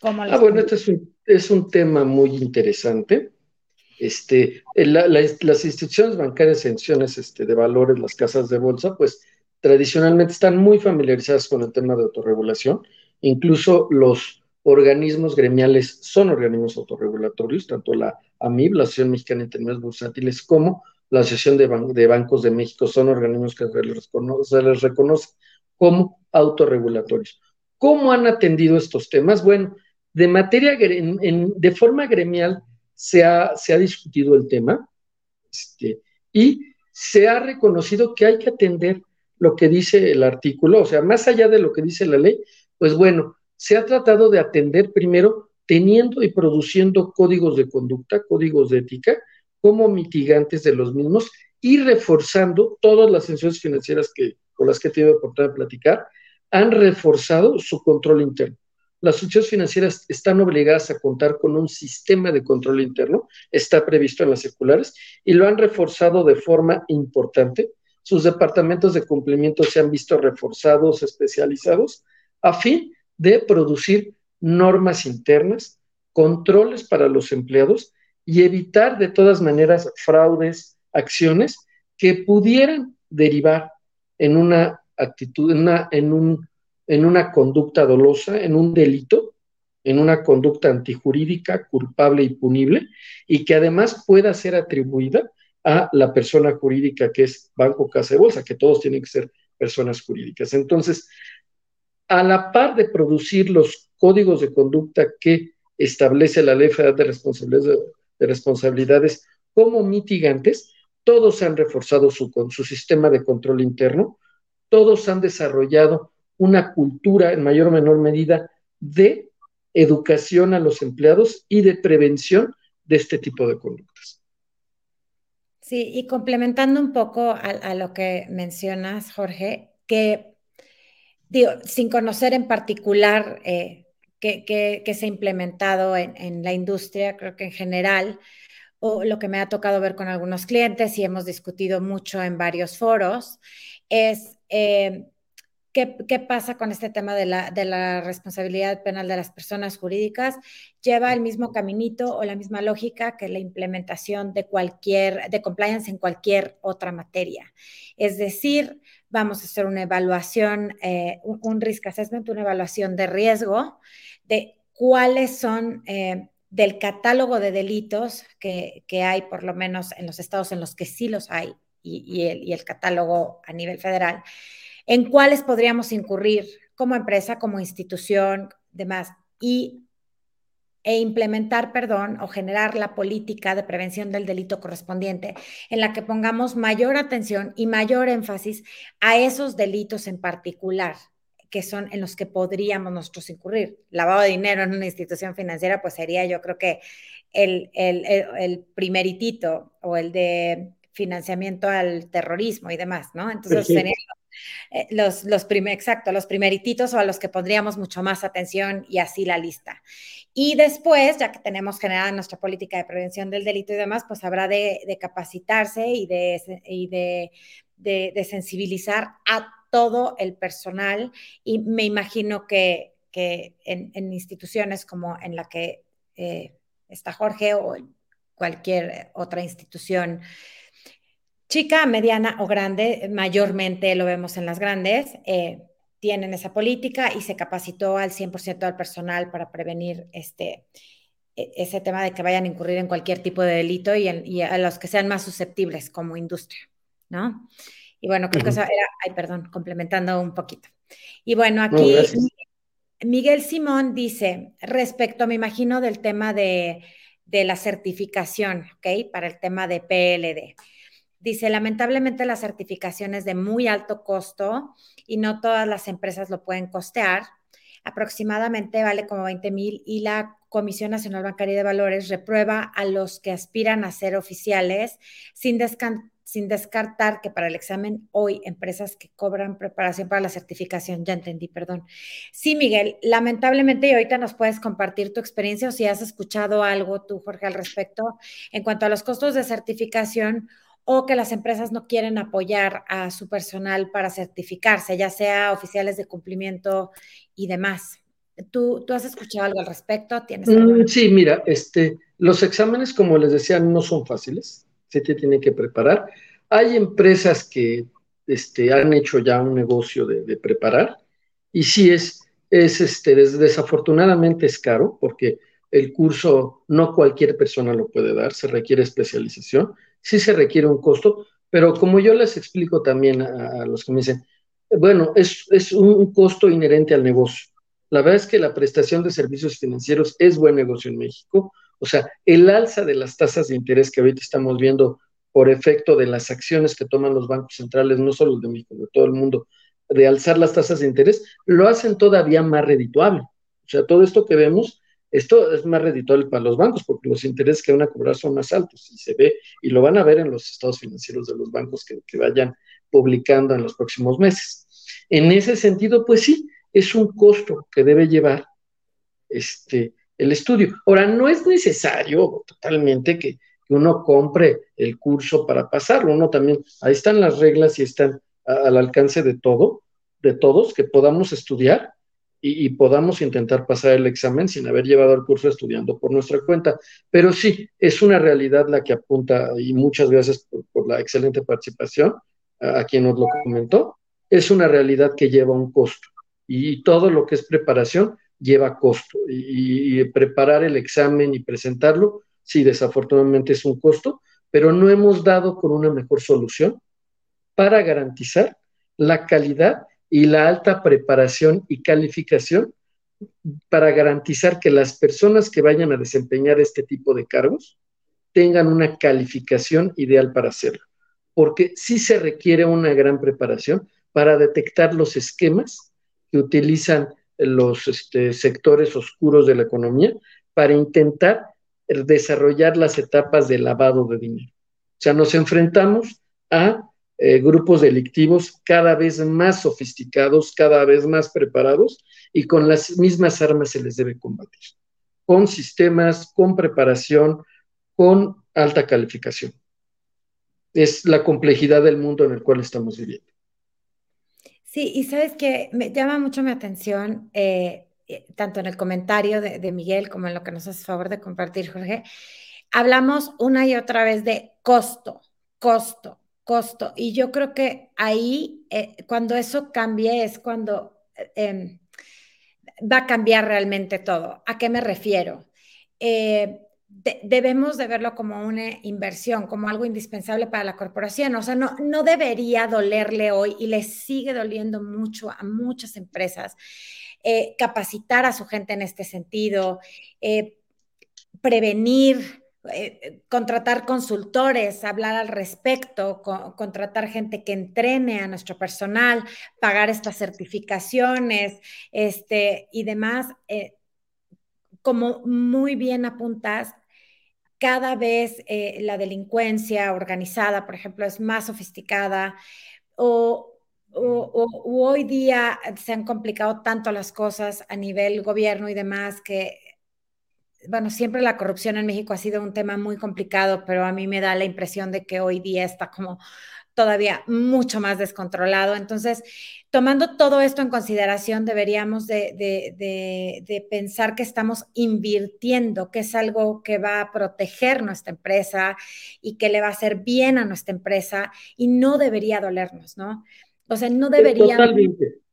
B: ah, bueno, este es un, es un, tema muy interesante. Este, las instituciones bancarias, instituciones este, de valores, las casas de bolsa, pues tradicionalmente están muy familiarizadas con el tema de autorregulación. Incluso los organismos gremiales son organismos autorregulatorios, tanto la AMIB, la Asociación Mexicana de Intermediarios Bursátiles, como la Asociación de, Bancos de México son organismos que se les, reconoce, como autorregulatorios. ¿Cómo han atendido estos temas? Bueno, de materia, forma gremial se ha, se ha discutido el tema este, y se ha reconocido que hay que atender lo que dice el artículo, o sea, más allá de lo que dice la ley, pues bueno, se ha tratado de atender primero teniendo y produciendo códigos de conducta, códigos de ética, como mitigantes de los mismos y reforzando todas las sanciones financieras que, con las que he tenido oportunidad de platicar, han reforzado su control interno. Las instituciones financieras están obligadas a contar con un sistema de control interno, está previsto en las circulares, y lo han reforzado de forma importante sus departamentos de cumplimiento se han visto reforzados, especializados, a fin de producir normas internas, controles para los empleados y evitar de todas maneras fraudes, acciones que pudieran derivar en una actitud, en una, en un, en una conducta dolosa, en un delito, en una conducta antijurídica, culpable y punible, y que además pueda ser atribuida a la persona jurídica que es banco, casa de bolsa, que todos tienen que ser personas jurídicas. Entonces, a la par de producir los códigos de conducta que establece la Ley Federal de Responsabilidades, de responsabilidades como mitigantes, todos han reforzado su, su sistema de control interno, todos han desarrollado una cultura en mayor o menor medida de educación a los empleados y de prevención de este tipo de conductas.
A: Sí, y complementando un poco a, lo que mencionas, Jorge, que digo, sin conocer en particular eh, qué, se ha implementado en, la industria, creo que en general, o lo que me ha tocado ver con algunos clientes y hemos discutido mucho en varios foros, es eh, ¿Qué, pasa con este tema de la, responsabilidad penal de las personas jurídicas? Lleva el mismo caminito o la misma lógica que la implementación de cualquier, de compliance en cualquier otra materia. Es decir, vamos a hacer una evaluación, eh, un, risk assessment, una evaluación de riesgo de cuáles son eh, del catálogo de delitos que, hay, por lo menos en los estados en los que sí los hay, y el catálogo a nivel federal en cuáles podríamos incurrir como empresa, como institución, demás, y, e implementar, perdón, o generar la política de prevención del delito correspondiente, en la que pongamos mayor atención y mayor énfasis a esos delitos en particular que son en los que podríamos nosotros incurrir. Lavado de dinero en una institución financiera, pues sería yo creo que el, el, el, primeritito o el de financiamiento al terrorismo y demás, ¿no? Entonces serían eh, los, los primer, exacto, los primerititos o a los que pondríamos mucho más atención y así la lista. Y después, ya que tenemos generada nuestra política de prevención del delito y demás, pues habrá de, capacitarse y, de, y de, sensibilizar a todo el personal y me imagino que, que en, instituciones como en la que eh, está Jorge o cualquier otra institución chica, mediana o grande, mayormente lo vemos en las grandes, eh, tienen esa política y se capacitó al 100% del personal para prevenir este, e, ese tema de que vayan a incurrir en cualquier tipo de delito y, a los que sean más susceptibles como industria, ¿no? Y bueno, creo que eso era, ay, perdón, complementando un poquito. Y bueno, aquí Miguel Simón dice, respecto, me imagino, del tema de, de la certificación, ¿ok? Para el tema de PLD. Dice, lamentablemente la certificación es de muy alto costo y no todas las empresas lo pueden costear. Aproximadamente vale como 20 mil y la Comisión Nacional Bancaria de Valores reprueba a los que aspiran a ser oficiales sin, descartar que para el examen hoy empresas que cobran preparación para la certificación, ya entendí, perdón. Sí, Miguel, lamentablemente y ahorita nos puedes compartir tu experiencia o si has escuchado algo tú, Jorge, al respecto en cuanto a los costos de certificación o que las empresas no quieren apoyar a su personal para certificarse, ya sea oficiales de cumplimiento y demás. ¿Tú, tú has escuchado algo al respecto? ¿Tienes
B: mm, sí, mira, este, los exámenes, como les decía, no son fáciles, se te tiene que preparar. Hay empresas que este, han hecho ya un negocio de, preparar y sí es, es este, desafortunadamente es caro porque el curso no cualquier persona lo puede dar, se requiere especialización sí se requiere un costo, pero como yo les explico también a, los que me dicen, bueno, es, es un costo inherente al negocio. La verdad es que la prestación de servicios financieros es buen negocio en México. O sea, el alza de las tasas de interés que ahorita estamos viendo por efecto de las acciones que toman los bancos centrales, no solo de México, de todo el mundo, de alzar las tasas de interés, lo hacen todavía más redituable. O sea, todo esto que vemos esto es más redituable para los bancos porque los intereses que van a cobrar son más altos y se ve, y lo van a ver en los estados financieros de los bancos que, vayan publicando en los próximos meses. En ese sentido, pues sí, es un costo que debe llevar este, el estudio. Ahora, no es necesario totalmente que, uno compre el curso para pasarlo, uno también, ahí están las reglas y están al alcance de todo, de todos, que podamos estudiar y, podamos intentar pasar el examen sin haber llevado el curso estudiando por nuestra cuenta. Pero sí, es una realidad la que apunta, y muchas gracias por, la excelente participación a, quien nos lo comentó, es una realidad que lleva un costo y todo lo que es preparación lleva costo y, y preparar el examen y presentarlo, sí, desafortunadamente es un costo, pero no hemos dado con una mejor solución para garantizar la calidad y la alta preparación y calificación para garantizar que las personas que vayan a desempeñar este tipo de cargos tengan una calificación ideal para hacerlo. Porque sí se requiere una gran preparación para detectar los esquemas que utilizan los este, sectores oscuros de la economía para intentar desarrollar las etapas de lavado de dinero. O sea, nos enfrentamos a eh, grupos delictivos cada vez más sofisticados, cada vez más preparados y con las mismas armas se les debe combatir, con sistemas, con preparación, con alta calificación. Es la complejidad del mundo en el cual estamos viviendo.
A: Sí, y sabes que me llama mucho mi atención, eh, eh, tanto en el comentario de, de, Miguel como en lo que nos hace favor de compartir, Jorge, hablamos una y otra vez de costo, costo, costo. Y yo creo que ahí, eh, cuando eso cambie, es cuando em, va a cambiar realmente todo. ¿A qué me refiero? Eh, debemos de verlo como una inversión, como algo indispensable para la corporación. O sea, no, no debería dolerle hoy y le sigue doliendo mucho a muchas empresas eh, capacitar a su gente en este sentido, prevenir eh, contratar consultores, hablar al respecto, contratar gente que entrene a nuestro personal, pagar estas certificaciones este, y demás. Eh, como muy bien apuntas, cada vez eh, la delincuencia organizada, por ejemplo, es más sofisticada o, hoy día se han complicado tanto las cosas a nivel gobierno y demás que, bueno, siempre la corrupción en México ha sido un tema muy complicado, pero a mí me da la impresión de que hoy día está como todavía mucho más descontrolado. Entonces, tomando todo esto en consideración, deberíamos de, pensar que estamos invirtiendo, que es algo que va a proteger nuestra empresa y que le va a hacer bien a nuestra empresa y no debería dolernos, ¿no? O sea, no debería...
B: Totalmente.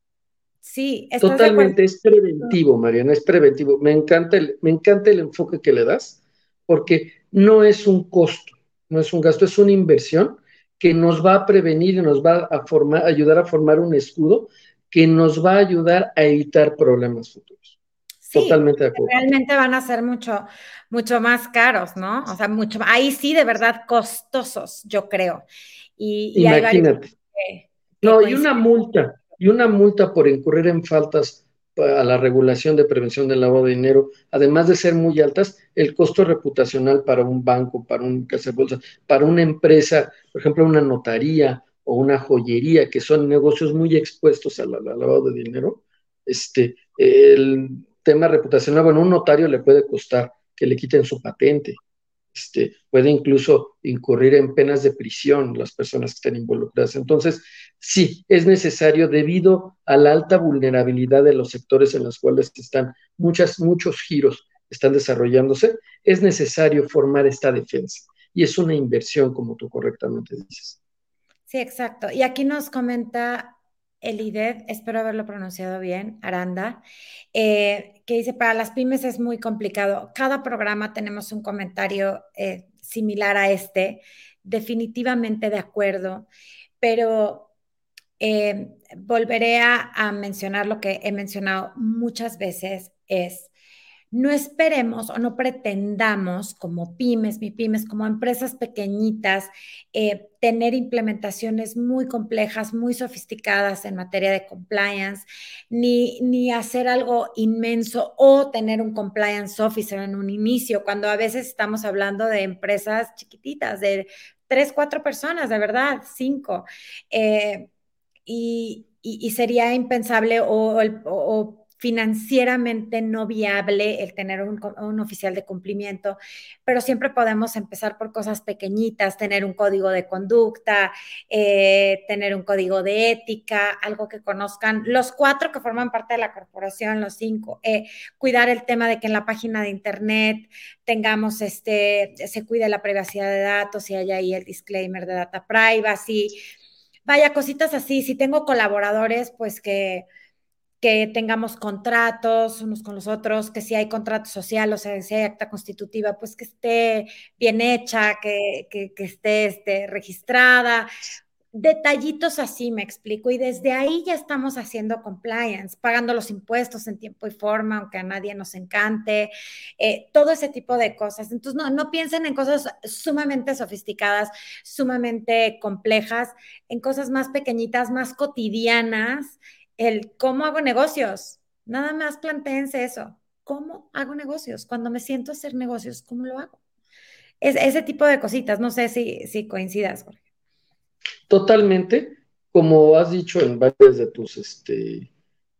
A: Sí,
B: totalmente, es preventivo, Mariana, es preventivo. Me encanta, el, me encanta el enfoque que le das, porque no es un costo, no es un gasto, es una inversión que nos va a prevenir y nos va a formar, ayudar a formar un escudo que nos va a ayudar a evitar problemas futuros. Totalmente de acuerdo.
A: Realmente van a ser mucho, mucho más caros, ¿no? O sea, mucho, ahí sí de verdad costosos, yo creo. Y,
B: Imagínate. no, y una multa, y una multa por incurrir en faltas a la regulación de prevención del lavado de dinero, además de ser muy altas, el costo reputacional para un banco, para un casa de bolsa, para una empresa, por ejemplo, una notaría o una joyería, que son negocios muy expuestos al, lavado de dinero, este, el tema reputacional, bueno, un notario le puede costar que le quiten su patente, este, puede incluso incurrir en penas de prisión las personas que estén involucradas. Entonces, sí, es necesario debido a la alta vulnerabilidad de los sectores en los cuales están muchas, muchos giros están desarrollándose, es necesario formar esta defensa. Y es una inversión, como tú correctamente dices.
A: Sí, exacto. Y aquí nos comenta el IDED, espero haberlo pronunciado bien, Aranda, eh, que dice, para las pymes es muy complicado. Cada programa tenemos un comentario eh, similar a este, definitivamente de acuerdo, pero eh, volveré a mencionar lo que he mencionado muchas veces, es no esperemos o no pretendamos como pymes, mi pymes, como empresas pequeñitas, eh, tener implementaciones muy complejas, muy sofisticadas en materia de compliance, ni, ni hacer algo inmenso o tener un compliance officer en un inicio, cuando a veces estamos hablando de empresas chiquititas, de tres, cuatro personas, de verdad, cinco. Eh, y, sería impensable o financieramente no viable el tener un, oficial de cumplimiento, pero siempre podemos empezar por cosas pequeñitas, tener un código de conducta, eh, tener un código de ética, algo que conozcan los cuatro que forman parte de la corporación, los cinco, eh, cuidar el tema de que en la página de internet tengamos este, se cuide la privacidad de datos y haya ahí el disclaimer de data privacy. Vaya, cositas así. Si tengo colaboradores, pues que que tengamos contratos unos con los otros, que si hay contrato social, o sea, si hay acta constitutiva, pues que esté bien hecha, que, que, esté este, registrada. Detallitos así, me explico. Y desde ahí ya estamos haciendo compliance, pagando los impuestos en tiempo y forma, aunque a nadie nos encante, eh, todo ese tipo de cosas. Entonces, no, no piensen en cosas sumamente sofisticadas, sumamente complejas, en cosas más pequeñitas, más cotidianas el cómo hago negocios. Nada más planteense eso. ¿Cómo hago negocios? Cuando me siento a hacer negocios, ¿cómo lo hago? Es, ese tipo de cositas. No sé si, si coincidas, Jorge.
B: Totalmente. Como has dicho en varias de tus este,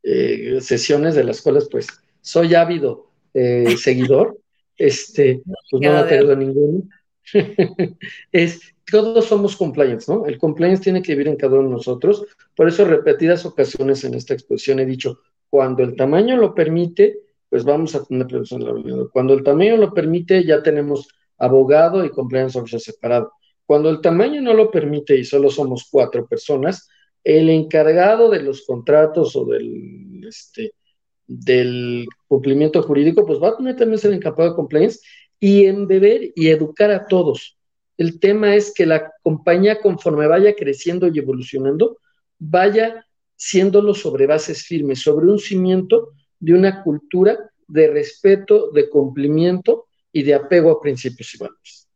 B: eh, sesiones de las cuales, pues, soy ávido eh, seguidor. Este, pues no me perdido ninguno. es todos somos compliance, ¿no? El compliance tiene que vivir en cada uno de nosotros. Por eso, repetidas ocasiones en esta exposición he dicho, cuando el tamaño lo permite, pues vamos a tener prevención de la Cuando el tamaño lo permite, ya tenemos abogado y compliance officer separado. Cuando el tamaño no lo permite y solo somos cuatro personas, el encargado de los contratos o del, este, del cumplimiento jurídico, pues va a tener también ser encapado de compliance y en beber y educar a todos. El tema es que la compañía, conforme vaya creciendo y evolucionando, vaya siéndolo sobre bases firmes, sobre un cimiento de una cultura de respeto, de cumplimiento y de apego a principios y.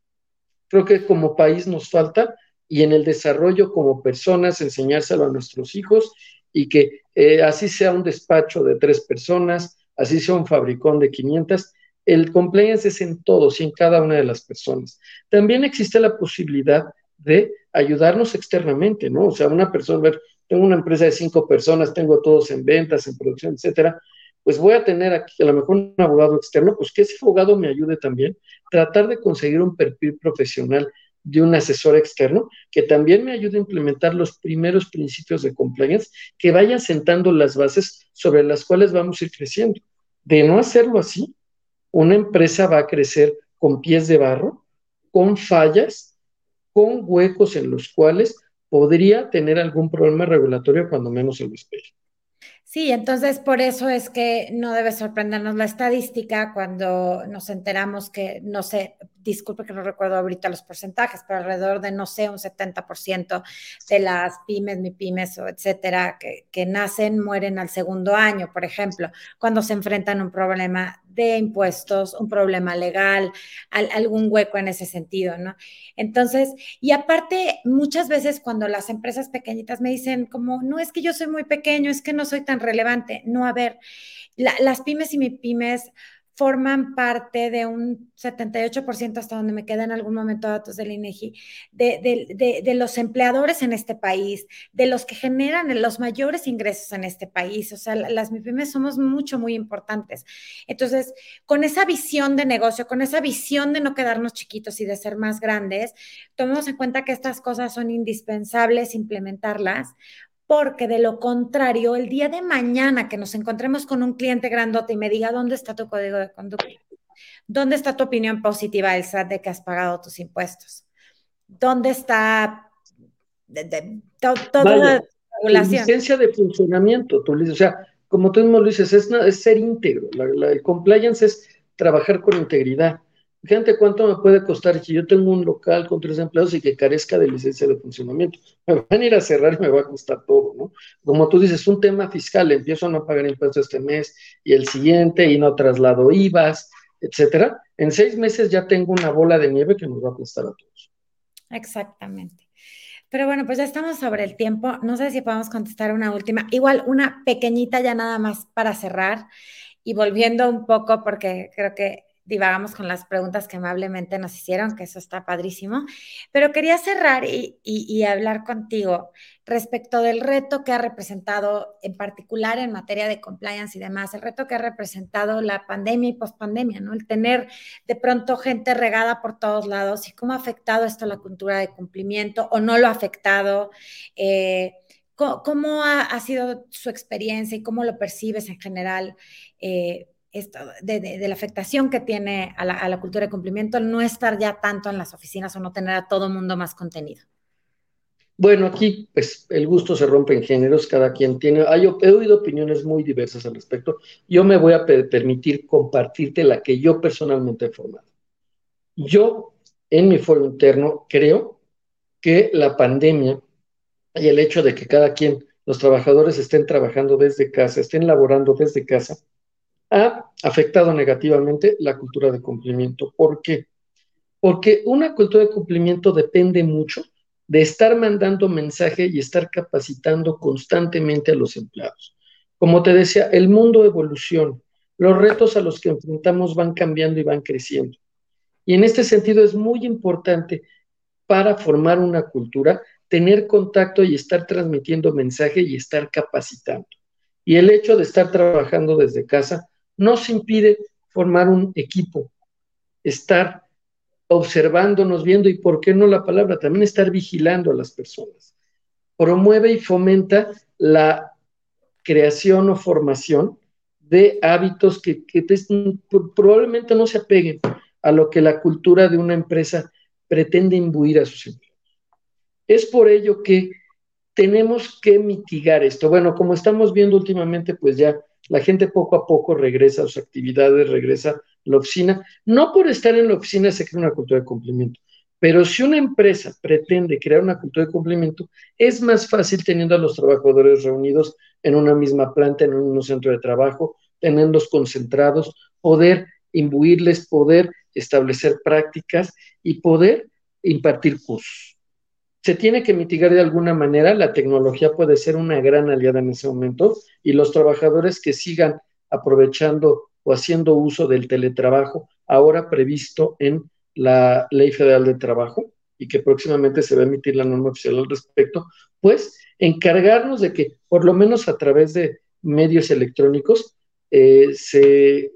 B: Creo que como país nos falta y en el desarrollo como personas enseñárselo a nuestros hijos y que eh, así sea un despacho de tres personas, así sea un fabricón de 500, el compliance es en todos y en cada una de las personas. También existe la posibilidad de ayudarnos externamente, ¿no? O sea, una persona, ver, tengo una empresa de cinco personas, tengo todos en ventas, en producción, etcétera, pues voy a tener aquí a lo mejor un abogado externo, pues que ese abogado me ayude también, tratar de conseguir un perfil profesional de un asesor externo que también me ayude a implementar los primeros principios de compliance, que vaya sentando las bases sobre las cuales vamos a ir creciendo. De no hacerlo así, una empresa va a crecer con pies de barro, con fallas, con huecos en los cuales podría tener algún problema regulatorio cuando menos se lo.
A: Sí, entonces por eso es que no debe sorprendernos la estadística cuando nos enteramos que, no sé, disculpe que no recuerdo ahorita los porcentajes, pero alrededor de, no sé, un 70% de las pymes, mi pymes o etcétera, que, que, nacen, mueren al segundo año, por ejemplo, cuando se enfrentan a un problema de impuestos, un problema legal, algún hueco en ese sentido, ¿no? Entonces, y aparte, muchas veces cuando las empresas pequeñitas me dicen como, no es que yo soy muy pequeño, es que no soy tan relevante, no, a ver, las pymes y mi pymes forman parte de un 78% hasta donde me queda en algún momento datos del INEGI, de, de, los empleadores en este país, de los que generan los mayores ingresos en este país. O sea, las MIPIMES somos mucho, muy importantes. Entonces, con esa visión de negocio, con esa visión de no quedarnos chiquitos y de ser más grandes, tomemos en cuenta que estas cosas son indispensables implementarlas porque de lo contrario, el día de mañana que nos encontremos con un cliente grandote y me diga dónde está tu código de conducta, dónde está tu opinión positiva del SAT de que has pagado tus impuestos, dónde está
B: toda la regulación. Licencia de funcionamiento, tú o sea, como tú mismo lo dices, es, ser íntegro. el compliance es trabajar con integridad. Fíjate cuánto me puede costar si yo tengo un local con tres empleados y que carezca de licencia de funcionamiento. Me van a ir a cerrar y me va a costar todo, ¿no? Como tú dices, un tema fiscal, empiezo a no pagar impuestos este mes y el siguiente y no traslado IVAs, etcétera. En seis meses ya tengo una bola de nieve que nos va a aplastar a todos.
A: Exactamente. Pero bueno, pues ya estamos sobre el tiempo. No sé si podemos contestar una última. Igual una pequeñita ya nada más para cerrar y volviendo un poco porque creo que divagamos con las preguntas que amablemente nos hicieron, que eso está padrísimo, pero quería cerrar y, hablar contigo respecto del reto que ha representado, en particular en materia de compliance y demás, el reto que ha representado la pandemia y pospandemia, ¿no? El tener de pronto gente regada por todos lados y cómo ha afectado esto a la cultura de cumplimiento o no lo ha afectado. Eh, ¿Cómo, ha, sido su experiencia y cómo lo percibes en general? Eh, de, la afectación que tiene a la, cultura de cumplimiento no estar ya tanto en las oficinas o no tener a todo mundo más contenido?
B: Bueno, aquí pues el gusto se rompe en géneros, cada quien tiene, hay, he oído opiniones muy diversas al respecto. Yo me voy a permitir compartirte la que yo personalmente he formado. Yo, en mi foro interno, creo que la pandemia y el hecho de que cada quien, los trabajadores estén trabajando desde casa, estén laborando desde casa, ha afectado negativamente la cultura de cumplimiento. ¿Por qué? Porque una cultura de cumplimiento depende mucho de estar mandando mensaje y estar capacitando constantemente a los empleados. Como te decía, el mundo evoluciona, los retos a los que enfrentamos van cambiando y van creciendo. Y en este sentido es muy importante para formar una cultura tener contacto y estar transmitiendo mensaje y estar capacitando. Y el hecho de estar trabajando desde casa nos impide formar un equipo, estar observándonos, viendo y, ¿por qué no la palabra? También estar vigilando a las personas. Promueve y fomenta la creación o formación de hábitos que, probablemente no se apeguen a lo que la cultura de una empresa pretende imbuir a sus empleados. Es por ello que tenemos que mitigar esto. Bueno, como estamos viendo últimamente, pues ya la gente poco a poco regresa a sus actividades, regresa a la oficina. No por estar en la oficina se crea una cultura de cumplimiento, pero si una empresa pretende crear una cultura de cumplimiento, es más fácil teniendo a los trabajadores reunidos en una misma planta, en un centro de trabajo, tenerlos concentrados, poder imbuirles, poder establecer prácticas y poder impartir cursos. Se tiene que mitigar de alguna manera, la tecnología puede ser una gran aliada en ese momento y los trabajadores que sigan aprovechando o haciendo uso del teletrabajo ahora previsto en la Ley Federal de Trabajo y que próximamente se va a emitir la norma oficial al respecto, pues encargarnos de que por lo menos a través de medios electrónicos eh, se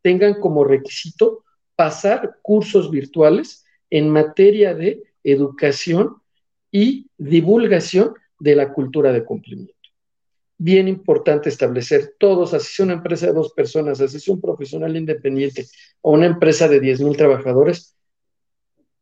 B: tengan como requisito pasar cursos virtuales en materia de educación y divulgación de la cultura de cumplimiento. Bien importante establecer todos, así sea una empresa de dos personas, así sea un profesional independiente o una empresa de 10 mil trabajadores,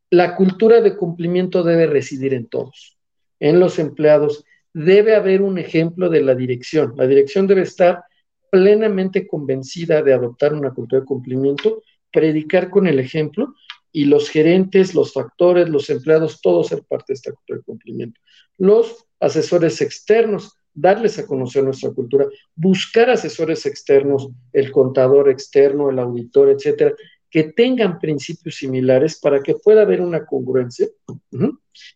B: la cultura de cumplimiento debe residir en todos, en los empleados. Debe haber un ejemplo de la dirección. La dirección debe estar plenamente convencida de adoptar una cultura de cumplimiento, predicar con el ejemplo y los gerentes, los factores, los empleados, todos ser parte de esta cultura de cumplimiento. Los asesores externos, darles a conocer nuestra cultura, buscar asesores externos, el contador externo, el auditor, etcétera, que tengan principios similares para que pueda haber una congruencia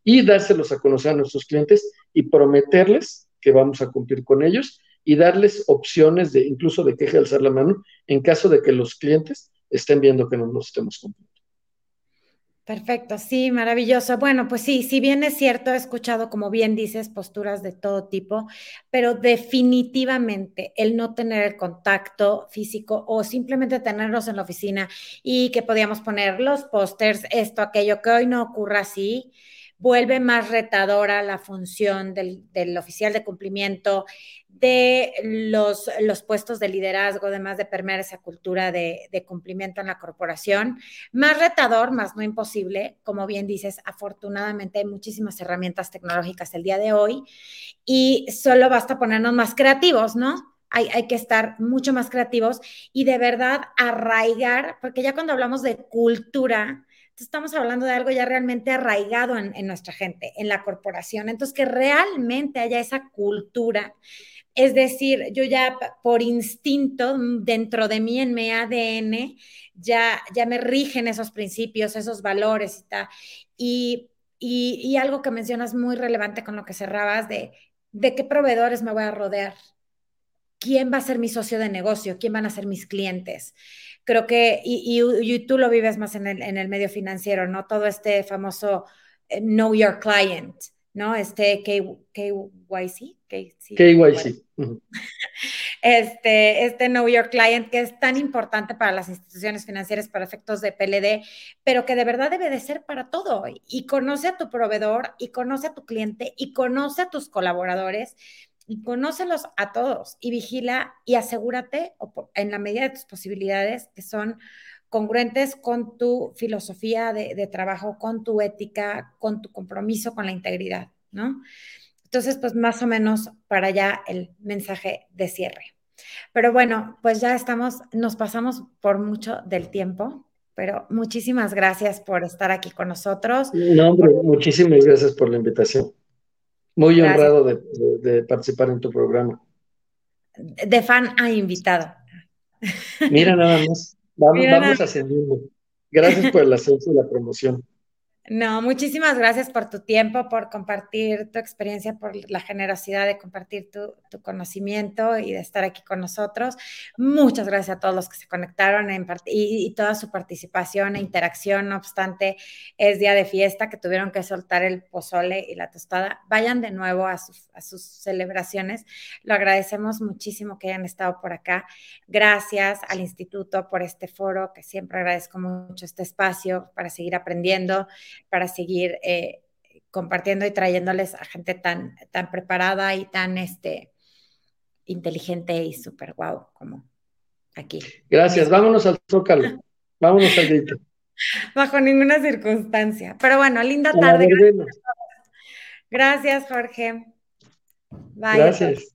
B: y dárselos a conocer a nuestros clientes y prometerles que vamos a cumplir con ellos y darles opciones de incluso de queje alzar la mano en caso de que los clientes estén viendo que no los estemos cumpliendo.
A: Perfecto, sí, maravilloso. Bueno, pues sí, si bien es cierto, he escuchado, como bien dices, posturas de todo tipo, pero definitivamente el no tener el contacto físico o simplemente tenerlos en la oficina y que podíamos poner los pósters, esto, aquello, que hoy no ocurra así, vuelve más retadora la función del, oficial de cumplimiento, de los, los, puestos de liderazgo, además de permear esa cultura de, de, cumplimiento en la corporación. Más retador, más no imposible. Como bien dices, afortunadamente hay muchísimas herramientas tecnológicas el día de hoy y solo basta ponernos más creativos, ¿no? Hay, hay, que estar mucho más creativos y de verdad arraigar, porque ya cuando hablamos de cultura, estamos hablando de algo ya realmente arraigado en, nuestra gente, en la corporación. Entonces, que realmente haya esa cultura. Es decir, yo ya por instinto, dentro de mí, en mi ADN, ya, ya me rigen esos principios, esos valores y tal. Y, y, algo que mencionas muy relevante con lo que cerrabas de, de qué proveedores me voy a rodear. ¿Quién va a ser mi socio de negocio? ¿Quién van a ser mis clientes? Creo que, y, tú lo vives más en el, en el, medio financiero, ¿no? Todo este famoso eh, Know Your Client, ¿no? Este KYC.
B: KYC.
A: Este, este Know Your Client, que es tan importante para las instituciones financieras para efectos de PLD, pero que de verdad debe de ser para todo. Y conoce a tu proveedor, y conoce a tu cliente, y conoce a tus colaboradores, y conócelos a todos y vigila y asegúrate en la medida de tus posibilidades que son congruentes con tu filosofía de, trabajo, con tu ética, con tu compromiso con la integridad, ¿no? Entonces, pues más o menos para allá el mensaje de cierre. Pero bueno, pues ya estamos, nos pasamos por mucho del tiempo, pero muchísimas gracias por estar aquí con nosotros.
B: No, muchísimas gracias por la invitación. Muy honrado de, participar en tu programa.
A: De fan a invitado.
B: Mira nada más. Vamos, vamos ascendiendo. Gracias por el ascenso y la promoción.
A: No, muchísimas gracias por tu tiempo, por compartir tu experiencia, por la generosidad de compartir tu, conocimiento y de estar aquí con nosotros. Muchas gracias a todos los que se conectaron y, y, toda su participación e interacción. No obstante, es día de fiesta que tuvieron que soltar el pozole y la tostada. Vayan de nuevo a sus celebraciones. Lo agradecemos muchísimo que hayan estado por acá. Gracias al instituto por este foro, que siempre agradezco mucho este espacio para seguir aprendiendo para seguir eh, compartiendo y trayéndoles a gente tan, tan preparada y tan este, inteligente y súper guau como aquí.
B: Gracias, vámonos al zócalo, vámonos al grito.
A: Bajo ninguna circunstancia. Pero bueno, linda tarde. Gracias, Jorge.
B: Bye. Gracias.